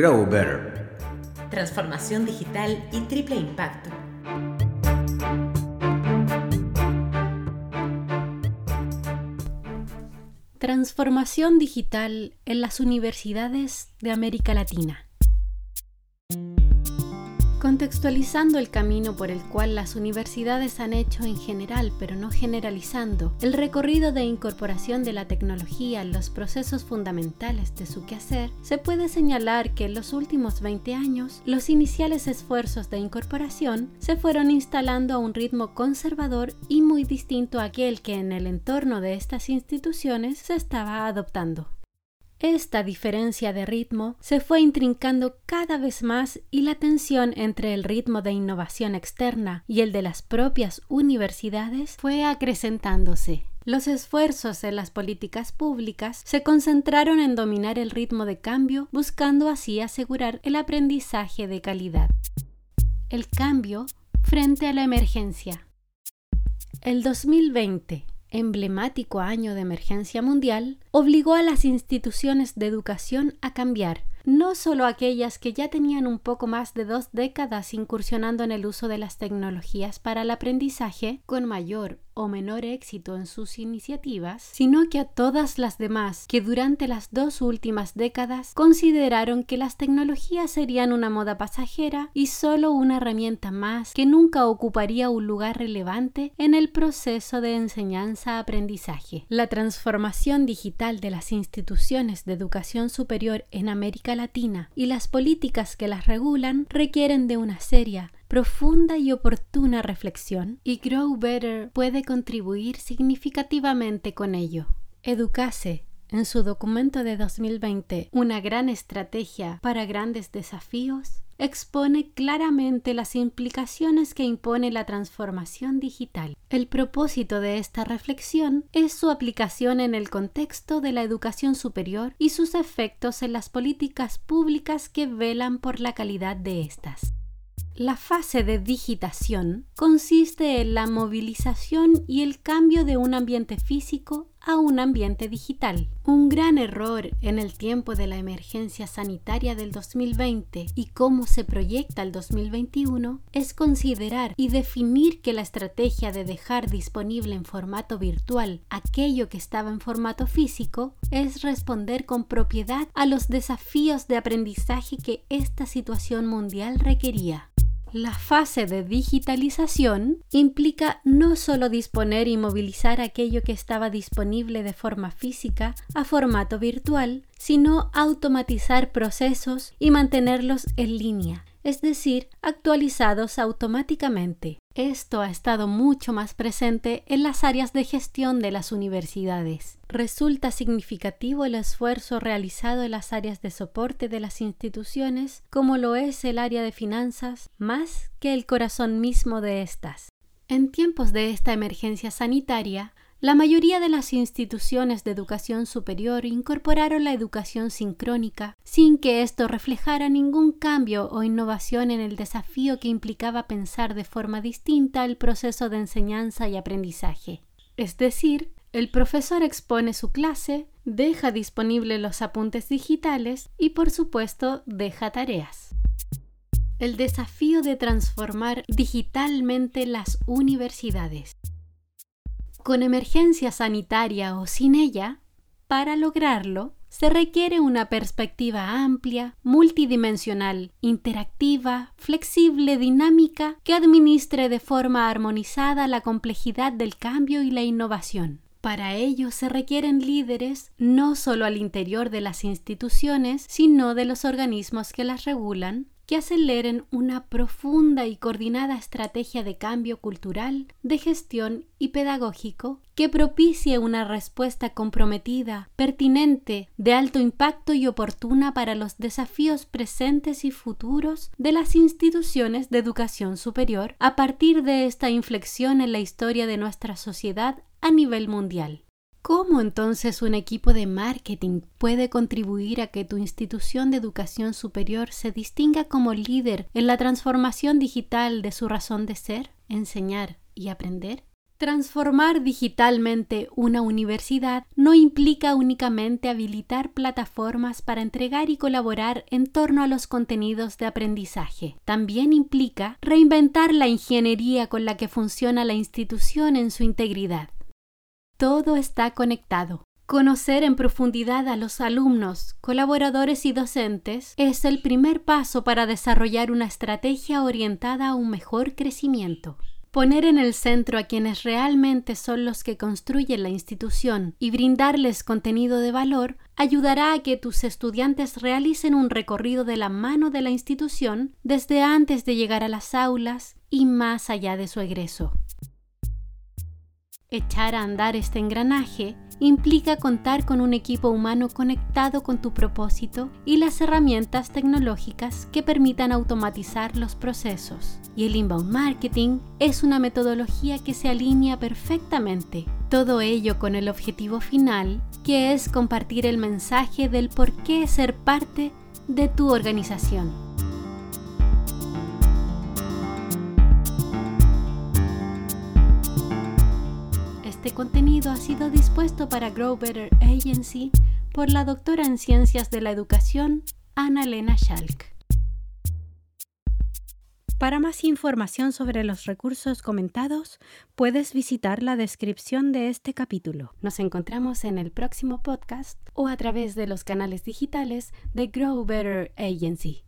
Grow Better. Transformación digital y triple impacto. Transformación digital en las universidades de América Latina. Contextualizando el camino por el cual las universidades han hecho en general, pero no generalizando, el recorrido de incorporación de la tecnología en los procesos fundamentales de su quehacer, se puede señalar que en los últimos 20 años los iniciales esfuerzos de incorporación se fueron instalando a un ritmo conservador y muy distinto a aquel que en el entorno de estas instituciones se estaba adoptando. Esta diferencia de ritmo se fue intrincando cada vez más y la tensión entre el ritmo de innovación externa y el de las propias universidades fue acrecentándose. Los esfuerzos en las políticas públicas se concentraron en dominar el ritmo de cambio, buscando así asegurar el aprendizaje de calidad. El cambio frente a la emergencia. El 2020 emblemático año de emergencia mundial, obligó a las instituciones de educación a cambiar, no solo aquellas que ya tenían un poco más de dos décadas incursionando en el uso de las tecnologías para el aprendizaje, con mayor o menor éxito en sus iniciativas, sino que a todas las demás que durante las dos últimas décadas consideraron que las tecnologías serían una moda pasajera y solo una herramienta más que nunca ocuparía un lugar relevante en el proceso de enseñanza-aprendizaje. La transformación digital de las instituciones de educación superior en América Latina y las políticas que las regulan requieren de una seria, profunda y oportuna reflexión y Grow Better puede contribuir significativamente con ello. Educase, en su documento de 2020, Una gran estrategia para grandes desafíos, expone claramente las implicaciones que impone la transformación digital. El propósito de esta reflexión es su aplicación en el contexto de la educación superior y sus efectos en las políticas públicas que velan por la calidad de estas. La fase de digitación consiste en la movilización y el cambio de un ambiente físico a un ambiente digital. Un gran error en el tiempo de la emergencia sanitaria del 2020 y cómo se proyecta el 2021 es considerar y definir que la estrategia de dejar disponible en formato virtual aquello que estaba en formato físico es responder con propiedad a los desafíos de aprendizaje que esta situación mundial requería. La fase de digitalización implica no solo disponer y movilizar aquello que estaba disponible de forma física a formato virtual, sino automatizar procesos y mantenerlos en línea, es decir, actualizados automáticamente. Esto ha estado mucho más presente en las áreas de gestión de las universidades. Resulta significativo el esfuerzo realizado en las áreas de soporte de las instituciones, como lo es el área de finanzas, más que el corazón mismo de estas. En tiempos de esta emergencia sanitaria, la mayoría de las instituciones de educación superior incorporaron la educación sincrónica sin que esto reflejara ningún cambio o innovación en el desafío que implicaba pensar de forma distinta el proceso de enseñanza y aprendizaje. Es decir, el profesor expone su clase, deja disponibles los apuntes digitales y por supuesto deja tareas. El desafío de transformar digitalmente las universidades con emergencia sanitaria o sin ella, para lograrlo se requiere una perspectiva amplia, multidimensional, interactiva, flexible, dinámica, que administre de forma armonizada la complejidad del cambio y la innovación. Para ello se requieren líderes no solo al interior de las instituciones, sino de los organismos que las regulan, que aceleren una profunda y coordinada estrategia de cambio cultural, de gestión y pedagógico que propicie una respuesta comprometida, pertinente, de alto impacto y oportuna para los desafíos presentes y futuros de las instituciones de educación superior a partir de esta inflexión en la historia de nuestra sociedad a nivel mundial. ¿Cómo entonces un equipo de marketing puede contribuir a que tu institución de educación superior se distinga como líder en la transformación digital de su razón de ser, enseñar y aprender? Transformar digitalmente una universidad no implica únicamente habilitar plataformas para entregar y colaborar en torno a los contenidos de aprendizaje. También implica reinventar la ingeniería con la que funciona la institución en su integridad. Todo está conectado. Conocer en profundidad a los alumnos, colaboradores y docentes es el primer paso para desarrollar una estrategia orientada a un mejor crecimiento. Poner en el centro a quienes realmente son los que construyen la institución y brindarles contenido de valor ayudará a que tus estudiantes realicen un recorrido de la mano de la institución desde antes de llegar a las aulas y más allá de su egreso. Echar a andar este engranaje implica contar con un equipo humano conectado con tu propósito y las herramientas tecnológicas que permitan automatizar los procesos. Y el inbound marketing es una metodología que se alinea perfectamente. Todo ello con el objetivo final, que es compartir el mensaje del por qué ser parte de tu organización. Este contenido ha sido dispuesto para Grow Better Agency por la doctora en Ciencias de la Educación, Ana Lena Schalk. Para más información sobre los recursos comentados, puedes visitar la descripción de este capítulo. Nos encontramos en el próximo podcast o a través de los canales digitales de Grow Better Agency.